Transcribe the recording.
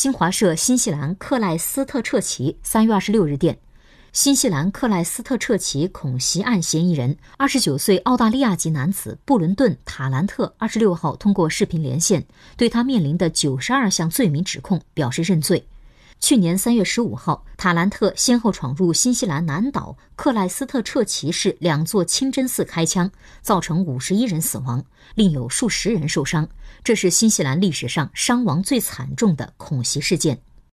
新华社新西兰克莱斯特彻奇三月二十六日电，新西兰克莱斯特彻奇恐袭案嫌疑人二十九岁澳大利亚籍男子布伦顿·塔兰特二十六号通过视频连线，对他面临的九十二项罪名指控表示认罪。去年三月十五号，塔兰特先后闯入新西兰南岛克莱斯特彻奇市两座清真寺开枪，造成五十一人死亡，另有数十人受伤。这是新西兰历史上伤亡最惨重的恐袭事件。